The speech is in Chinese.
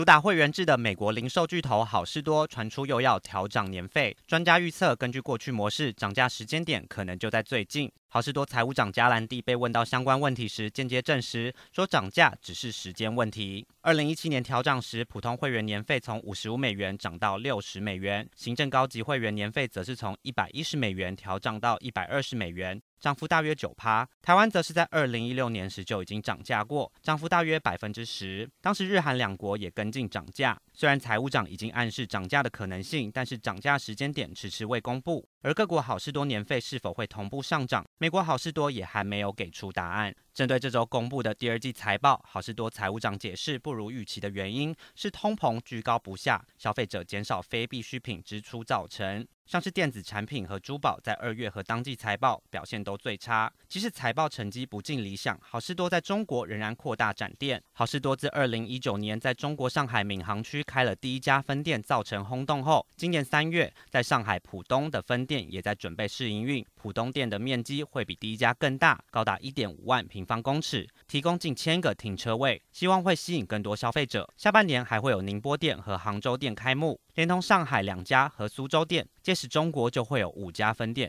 主打会员制的美国零售巨头好事多传出又要调涨年费，专家预测，根据过去模式，涨价时间点可能就在最近。好事多财务长加兰蒂被问到相关问题时，间接证实说涨价只是时间问题。二零一七年调涨时，普通会员年费从五十五美元涨到六十美元，行政高级会员年费则是从一百一十美元调涨到一百二十美元。涨幅大约九趴，台湾则是在二零一六年时就已经涨价过，涨幅大约百分之十。当时日韩两国也跟进涨价，虽然财务长已经暗示涨价的可能性，但是涨价时间点迟迟未公布。而各国好事多年费是否会同步上涨，美国好事多也还没有给出答案。针对这周公布的第二季财报，好事多财务长解释不如预期的原因是通膨居高不下，消费者减少非必需品支出造成。像是电子产品和珠宝，在二月和当季财报表现都最差。即使财报成绩不尽理想，好事多在中国仍然扩大展店。好事多自二零一九年在中国上海闵行区开了第一家分店，造成轰动后，今年三月在上海浦东的分店也在准备试营运。浦东店的面积会比第一家更大，高达一点五万平方公尺，提供近千个停车位，希望会吸引更多消费者。下半年还会有宁波店和杭州店开幕。连同上海两家和苏州店，届是中国就会有五家分店，